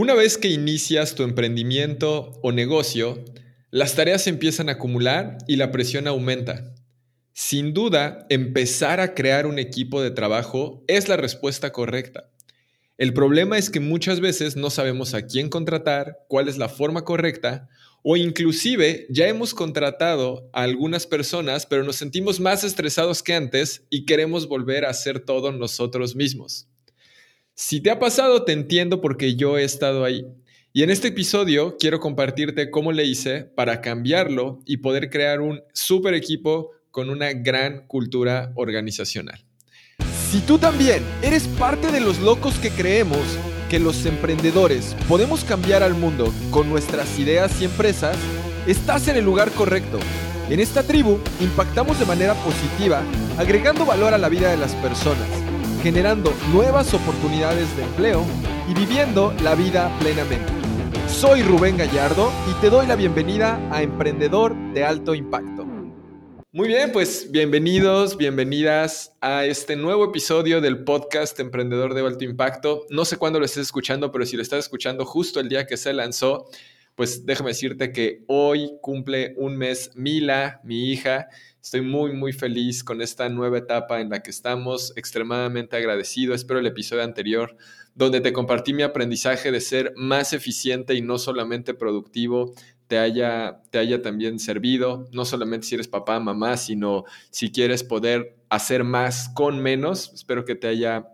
Una vez que inicias tu emprendimiento o negocio, las tareas empiezan a acumular y la presión aumenta. Sin duda, empezar a crear un equipo de trabajo es la respuesta correcta. El problema es que muchas veces no sabemos a quién contratar, cuál es la forma correcta, o inclusive ya hemos contratado a algunas personas, pero nos sentimos más estresados que antes y queremos volver a hacer todo nosotros mismos. Si te ha pasado, te entiendo porque yo he estado ahí. Y en este episodio quiero compartirte cómo le hice para cambiarlo y poder crear un super equipo con una gran cultura organizacional. Si tú también eres parte de los locos que creemos que los emprendedores podemos cambiar al mundo con nuestras ideas y empresas, estás en el lugar correcto. En esta tribu impactamos de manera positiva, agregando valor a la vida de las personas generando nuevas oportunidades de empleo y viviendo la vida plenamente. Soy Rubén Gallardo y te doy la bienvenida a Emprendedor de Alto Impacto. Muy bien, pues bienvenidos, bienvenidas a este nuevo episodio del podcast Emprendedor de Alto Impacto. No sé cuándo lo estés escuchando, pero si lo estás escuchando justo el día que se lanzó, pues déjame decirte que hoy cumple un mes Mila, mi hija, Estoy muy, muy feliz con esta nueva etapa en la que estamos, extremadamente agradecido. Espero el episodio anterior, donde te compartí mi aprendizaje de ser más eficiente y no solamente productivo, te haya, te haya también servido, no solamente si eres papá, mamá, sino si quieres poder hacer más con menos. Espero que te haya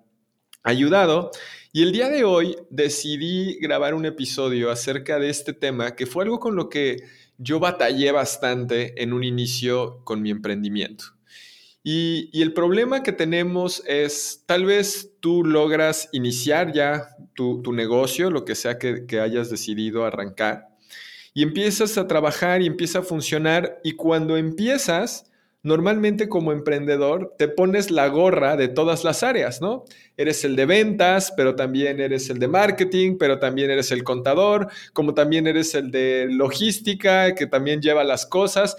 ayudado. Y el día de hoy decidí grabar un episodio acerca de este tema, que fue algo con lo que yo batallé bastante en un inicio con mi emprendimiento. Y, el problema que tenemos es, tal vez tú logras iniciar ya tu, negocio, lo que sea que, que hayas decidido arrancar, y empiezas a trabajar y empieza a funcionar, y cuando empiezas, normalmente como emprendedor te pones la gorra de todas las áreas, ¿no? Eres el de ventas, pero también eres el de marketing, pero también eres el contador, como también eres el de logística, que también lleva las cosas.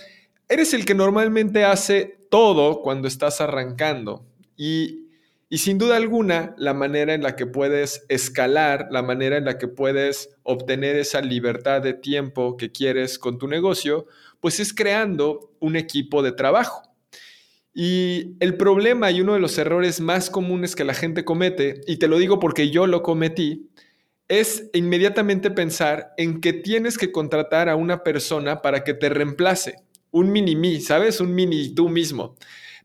Eres el que normalmente hace todo cuando estás arrancando. Y, y sin duda alguna, la manera en la que puedes escalar, la manera en la que puedes obtener esa libertad de tiempo que quieres con tu negocio, pues es creando un equipo de trabajo. Y el problema y uno de los errores más comunes que la gente comete, y te lo digo porque yo lo cometí, es inmediatamente pensar en que tienes que contratar a una persona para que te reemplace. Un mini mí, ¿sabes? Un mini tú mismo.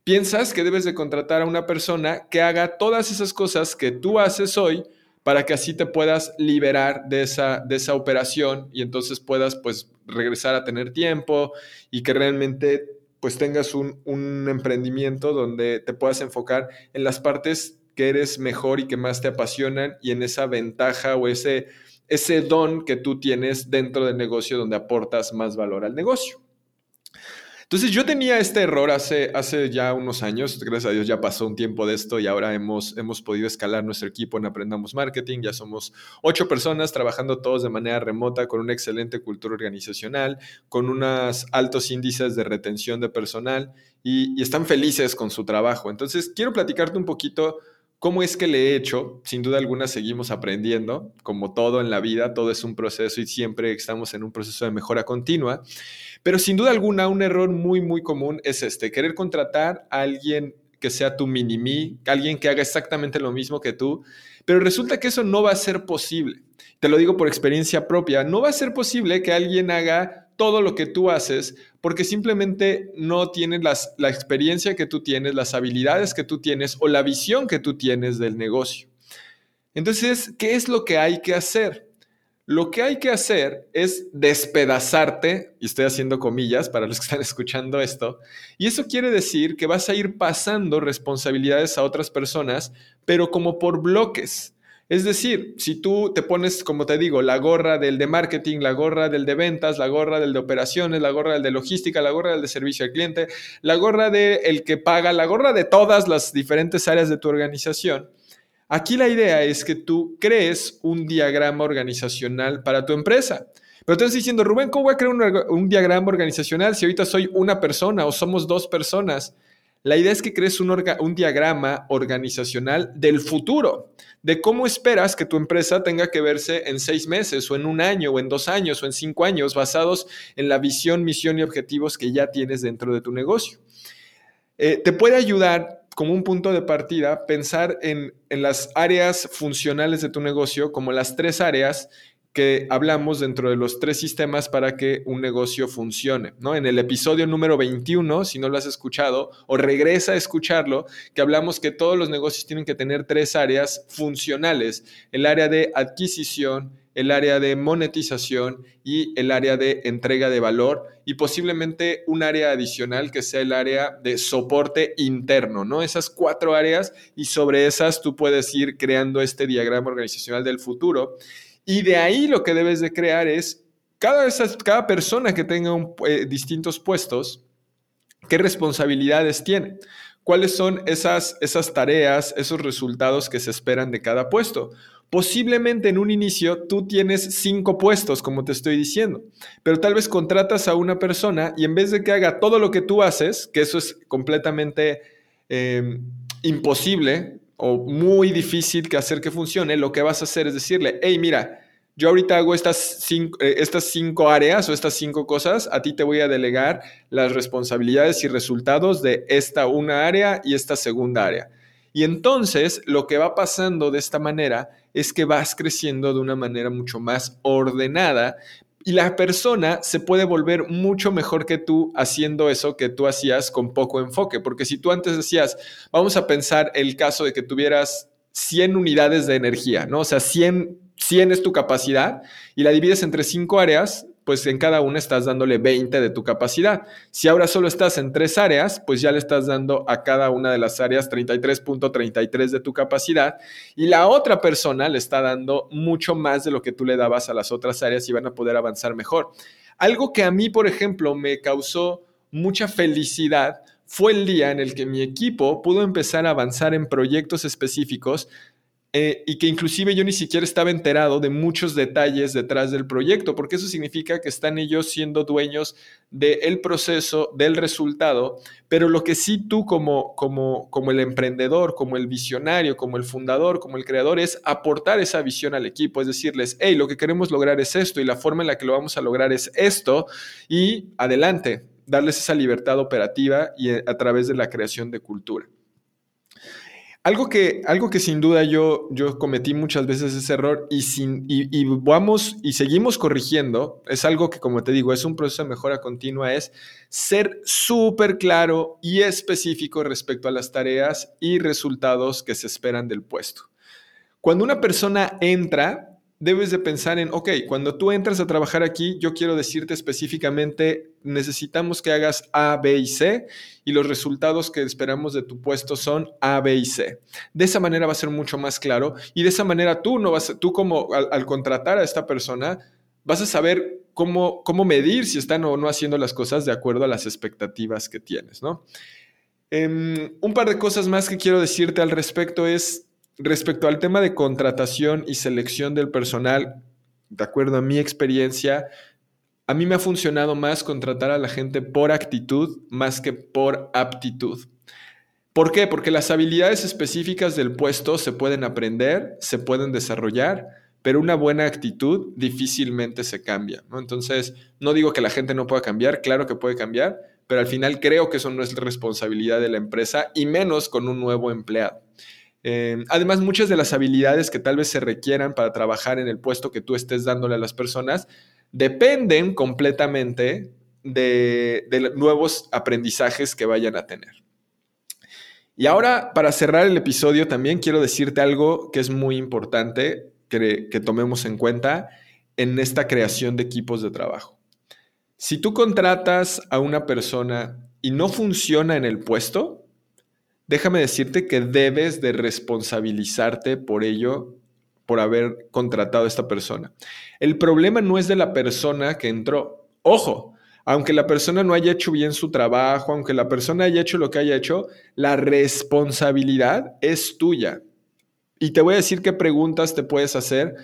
Piensas que debes de contratar a una persona que haga todas esas cosas que tú haces hoy para que así te puedas liberar de esa, de esa operación y entonces puedas pues regresar a tener tiempo y que realmente pues tengas un, un emprendimiento donde te puedas enfocar en las partes que eres mejor y que más te apasionan y en esa ventaja o ese, ese don que tú tienes dentro del negocio donde aportas más valor al negocio. Entonces yo tenía este error hace, hace ya unos años, gracias a Dios ya pasó un tiempo de esto y ahora hemos, hemos podido escalar nuestro equipo en Aprendamos Marketing, ya somos ocho personas trabajando todos de manera remota con una excelente cultura organizacional, con unos altos índices de retención de personal y, y están felices con su trabajo. Entonces quiero platicarte un poquito ¿Cómo es que le he hecho? Sin duda alguna seguimos aprendiendo, como todo en la vida, todo es un proceso y siempre estamos en un proceso de mejora continua. Pero sin duda alguna, un error muy, muy común es este, querer contratar a alguien que sea tu mini-mí, alguien que haga exactamente lo mismo que tú, pero resulta que eso no va a ser posible. Te lo digo por experiencia propia, no va a ser posible que alguien haga todo lo que tú haces porque simplemente no tienen las, la experiencia que tú tienes, las habilidades que tú tienes o la visión que tú tienes del negocio. Entonces, ¿qué es lo que hay que hacer? Lo que hay que hacer es despedazarte, y estoy haciendo comillas para los que están escuchando esto, y eso quiere decir que vas a ir pasando responsabilidades a otras personas, pero como por bloques. Es decir, si tú te pones, como te digo, la gorra del de marketing, la gorra del de ventas, la gorra del de operaciones, la gorra del de logística, la gorra del de servicio al cliente, la gorra del el que paga, la gorra de todas las diferentes áreas de tu organización, aquí la idea es que tú crees un diagrama organizacional para tu empresa. Pero te estás diciendo, Rubén, ¿cómo voy a crear un, un diagrama organizacional si ahorita soy una persona o somos dos personas? La idea es que crees un, diagrama organizacional del futuro, de cómo esperas que tu empresa tenga que verse en seis meses o en un año o en dos años o en cinco años, basados en la visión, misión y objetivos que ya tienes dentro de tu negocio. Eh, te puede ayudar como un punto de partida pensar en, en las áreas funcionales de tu negocio como las tres áreas que hablamos dentro de los tres sistemas para que un negocio funcione. ¿no? En el episodio número 21, si no lo has escuchado, o regresa a escucharlo, que hablamos que todos los negocios tienen que tener tres áreas funcionales, el área de adquisición, el área de monetización y el área de entrega de valor y posiblemente un área adicional que sea el área de soporte interno, ¿no? Esas cuatro áreas y sobre esas tú puedes ir creando este diagrama organizacional del futuro y de ahí lo que debes de crear es cada, cada persona que tenga eh, distintos puestos, qué responsabilidades tiene. ¿Cuáles son esas, esas tareas, esos resultados que se esperan de cada puesto? Posiblemente en un inicio tú tienes cinco puestos, como te estoy diciendo, pero tal vez contratas a una persona y en vez de que haga todo lo que tú haces, que eso es completamente em, imposible, o muy difícil que hacer que funcione, lo que vas a hacer es decirle, hey, mira, yo ahorita hago estas cinco, eh, estas cinco áreas o estas cinco cosas, a ti te voy a delegar las responsabilidades y resultados de esta una área y esta segunda área. Y entonces lo que va pasando de esta manera es que vas creciendo de una manera mucho más ordenada, y la persona se puede volver mucho mejor que tú haciendo eso que tú hacías con poco enfoque. Porque si tú antes decías, vamos a pensar el caso de que tuvieras 100 unidades de energía, ¿no? O sea, 100, 100 es tu capacidad y la divides entre cinco áreas, pues en cada una estás dándole 20 de tu capacidad. Si ahora solo estás en tres áreas, pues ya le estás dando a cada una de las áreas 33.33 de tu capacidad y la otra persona le está dando mucho más de lo que tú le dabas a las otras áreas y van a poder avanzar mejor. Algo que a mí, por ejemplo, me causó mucha felicidad fue el día en el que mi equipo pudo empezar a avanzar en proyectos específicos eh, y que inclusive yo ni siquiera estaba enterado de muchos detalles detrás del proyecto, porque eso significa que están ellos siendo dueños del proceso, del resultado, pero lo que sí tú como, como, como el emprendedor, como el visionario, como el fundador, como el creador, es aportar esa visión al equipo, es decirles, hey, lo que queremos lograr es esto y la forma en la que lo vamos a lograr es esto y adelante, darles esa libertad operativa y a través de la creación de cultura. Algo que, algo que sin duda yo, yo cometí muchas veces ese error y, sin, y, vamos y seguimos corrigiendo, es algo que como te digo, es un proceso de mejora continua, es ser súper claro y específico respecto a las tareas y resultados que se esperan del puesto. Cuando una persona entra, debes de pensar en, ok, cuando tú entras a trabajar aquí, yo quiero decirte específicamente, necesitamos que hagas A, B y C y los resultados que esperamos de tu puesto son A, B y C. De esa manera va a ser mucho más claro y de esa manera tú no vas, tú como al, contratar a esta persona, vas a saber cómo, cómo medir si están o no haciendo las cosas de acuerdo a las expectativas que tienes, ¿no? Em, un par de cosas más que quiero decirte al respecto es, Respecto al tema de contratación y selección del personal, de acuerdo a mi experiencia, a mí me ha funcionado más contratar a la gente por actitud más que por aptitud. ¿Por qué? Porque las habilidades específicas del puesto se pueden aprender, se pueden desarrollar, pero una buena actitud difícilmente se cambia. Entonces, no digo que la gente no pueda cambiar, claro que puede cambiar, pero al final creo que eso no es responsabilidad de la empresa y menos con un nuevo empleado. Eh, además, muchas de las habilidades que tal vez se requieran para trabajar en el puesto que tú estés dándole a las personas dependen completamente de, nuevos aprendizajes que vayan a tener. Y ahora, para cerrar el episodio, también quiero decirte algo que es muy importante que, que tomemos en cuenta en esta creación de equipos de trabajo. Si tú contratas a una persona y no funciona en el puesto, déjame decirte que debes de responsabilizarte por ello, por haber contratado a esta persona. El problema no es de la persona que entró. Ojo, aunque la persona no haya hecho bien su trabajo, aunque la persona haya hecho lo que haya hecho, la responsabilidad es tuya. Y te voy a decir qué preguntas te puedes hacer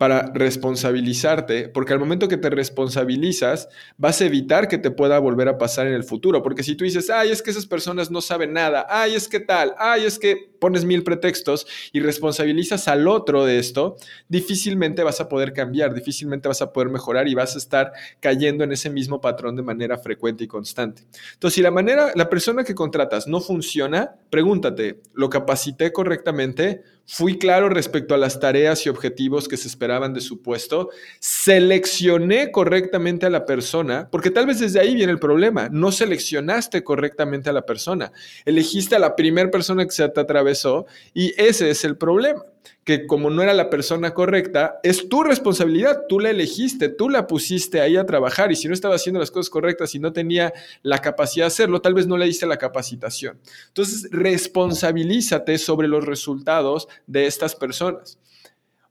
para responsabilizarte, porque al momento que te responsabilizas, vas a evitar que te pueda volver a pasar en el futuro, porque si tú dices, ay, es que esas personas no saben nada, ay, es que tal, ay, es que pones mil pretextos y responsabilizas al otro de esto, difícilmente vas a poder cambiar, difícilmente vas a poder mejorar y vas a estar cayendo en ese mismo patrón de manera frecuente y constante. Entonces, si la manera, la persona que contratas no funciona, pregúntate, ¿lo capacité correctamente? Fui claro respecto a las tareas y objetivos que se de su puesto. Seleccioné correctamente a la persona, porque tal vez desde ahí viene el problema. No seleccionaste correctamente a la persona. Elegiste a la primera persona que se te atravesó y ese es el problema que como no era la persona correcta, es tu responsabilidad, tú la elegiste, tú la pusiste ahí a trabajar y si no estaba haciendo las cosas correctas y no tenía la capacidad de hacerlo, tal vez no le diste la capacitación. Entonces, responsabilízate sobre los resultados de estas personas.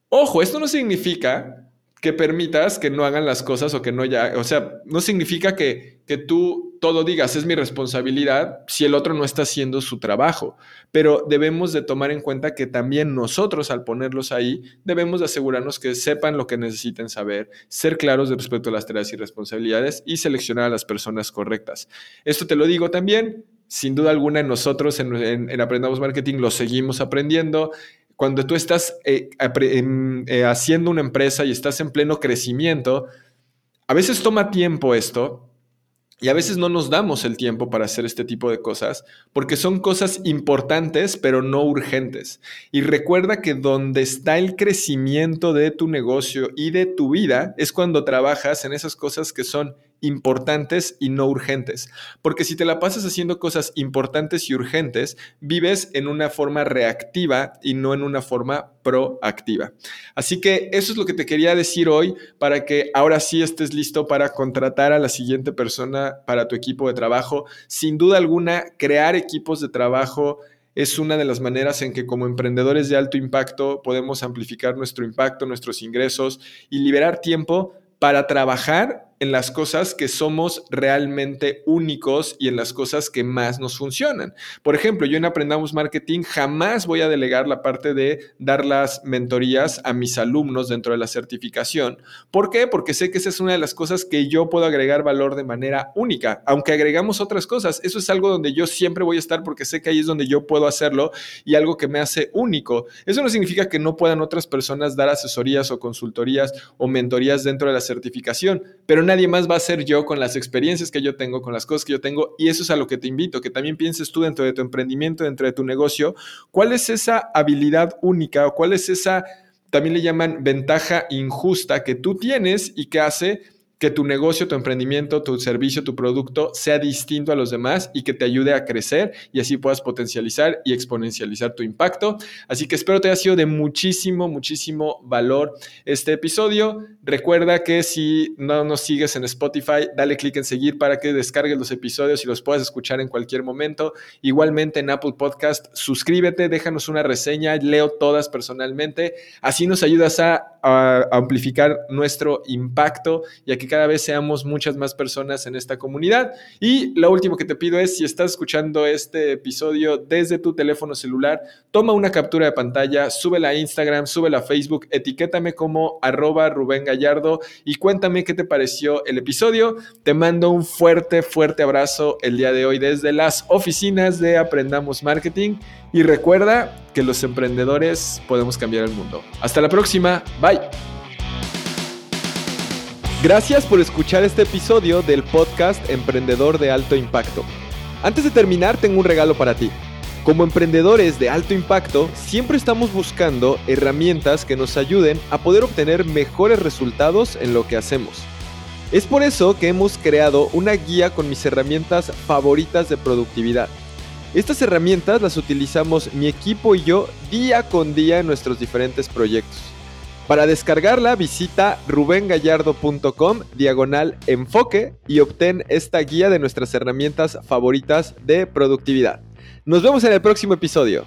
Ojo, esto no significa que permitas que no hagan las cosas o que no ya, o sea, no significa que, que tú todo digas es mi responsabilidad si el otro no está haciendo su trabajo, pero debemos de tomar en cuenta que también nosotros al ponerlos ahí debemos de asegurarnos que sepan lo que necesiten saber, ser claros respecto a las tareas y responsabilidades y seleccionar a las personas correctas. Esto te lo digo también, sin duda alguna nosotros en, en Aprendamos Marketing lo seguimos aprendiendo, cuando tú estás eh, eh, haciendo una empresa y estás en pleno crecimiento, a veces toma tiempo esto y a veces no nos damos el tiempo para hacer este tipo de cosas porque son cosas importantes pero no urgentes. Y recuerda que donde está el crecimiento de tu negocio y de tu vida es cuando trabajas en esas cosas que son importantes y no urgentes. Porque si te la pasas haciendo cosas importantes y urgentes, vives en una forma reactiva y no en una forma proactiva. Así que eso es lo que te quería decir hoy para que ahora sí estés listo para contratar a la siguiente persona para tu equipo de trabajo. Sin duda alguna, crear equipos de trabajo es una de las maneras en que como emprendedores de alto impacto podemos amplificar nuestro impacto, nuestros ingresos y liberar tiempo para trabajar en las cosas que somos realmente únicos y en las cosas que más nos funcionan. Por ejemplo, yo en Aprendamos Marketing jamás voy a delegar la parte de dar las mentorías a mis alumnos dentro de la certificación. ¿Por qué? Porque sé que esa es una de las cosas que yo puedo agregar valor de manera única, aunque agregamos otras cosas. Eso es algo donde yo siempre voy a estar porque sé que ahí es donde yo puedo hacerlo y algo que me hace único. Eso no significa que no puedan otras personas dar asesorías o consultorías o mentorías dentro de la certificación, pero nadie más va a ser yo con las experiencias que yo tengo, con las cosas que yo tengo. Y eso es a lo que te invito, que también pienses tú dentro de tu emprendimiento, dentro de tu negocio, cuál es esa habilidad única o cuál es esa, también le llaman ventaja injusta que tú tienes y que hace que tu negocio, tu emprendimiento, tu servicio, tu producto sea distinto a los demás y que te ayude a crecer y así puedas potencializar y exponencializar tu impacto. Así que espero te haya sido de muchísimo, muchísimo valor este episodio. Recuerda que si no nos sigues en Spotify, dale clic en seguir para que descargues los episodios y los puedas escuchar en cualquier momento. Igualmente en Apple Podcast, suscríbete, déjanos una reseña, leo todas personalmente. Así nos ayudas a, amplificar nuestro impacto y a que cada vez seamos muchas más personas en esta comunidad. Y lo último que te pido es, si estás escuchando este episodio desde tu teléfono celular, toma una captura de pantalla, súbela a Instagram, súbela a Facebook, etiquétame como arroba Rubén Gallardo y cuéntame qué te pareció el episodio. Te mando un fuerte, fuerte abrazo el día de hoy desde las oficinas de Aprendamos Marketing y recuerda que los emprendedores podemos cambiar el mundo. Hasta la próxima, bye. Gracias por escuchar este episodio del podcast Emprendedor de Alto Impacto. Antes de terminar, tengo un regalo para ti. Como emprendedores de alto impacto, siempre estamos buscando herramientas que nos ayuden a poder obtener mejores resultados en lo que hacemos. Es por eso que hemos creado una guía con mis herramientas favoritas de productividad. Estas herramientas las utilizamos mi equipo y yo día con día en nuestros diferentes proyectos. Para descargarla visita rubengallardo.com diagonal enfoque y obtén esta guía de nuestras herramientas favoritas de productividad. Nos vemos en el próximo episodio.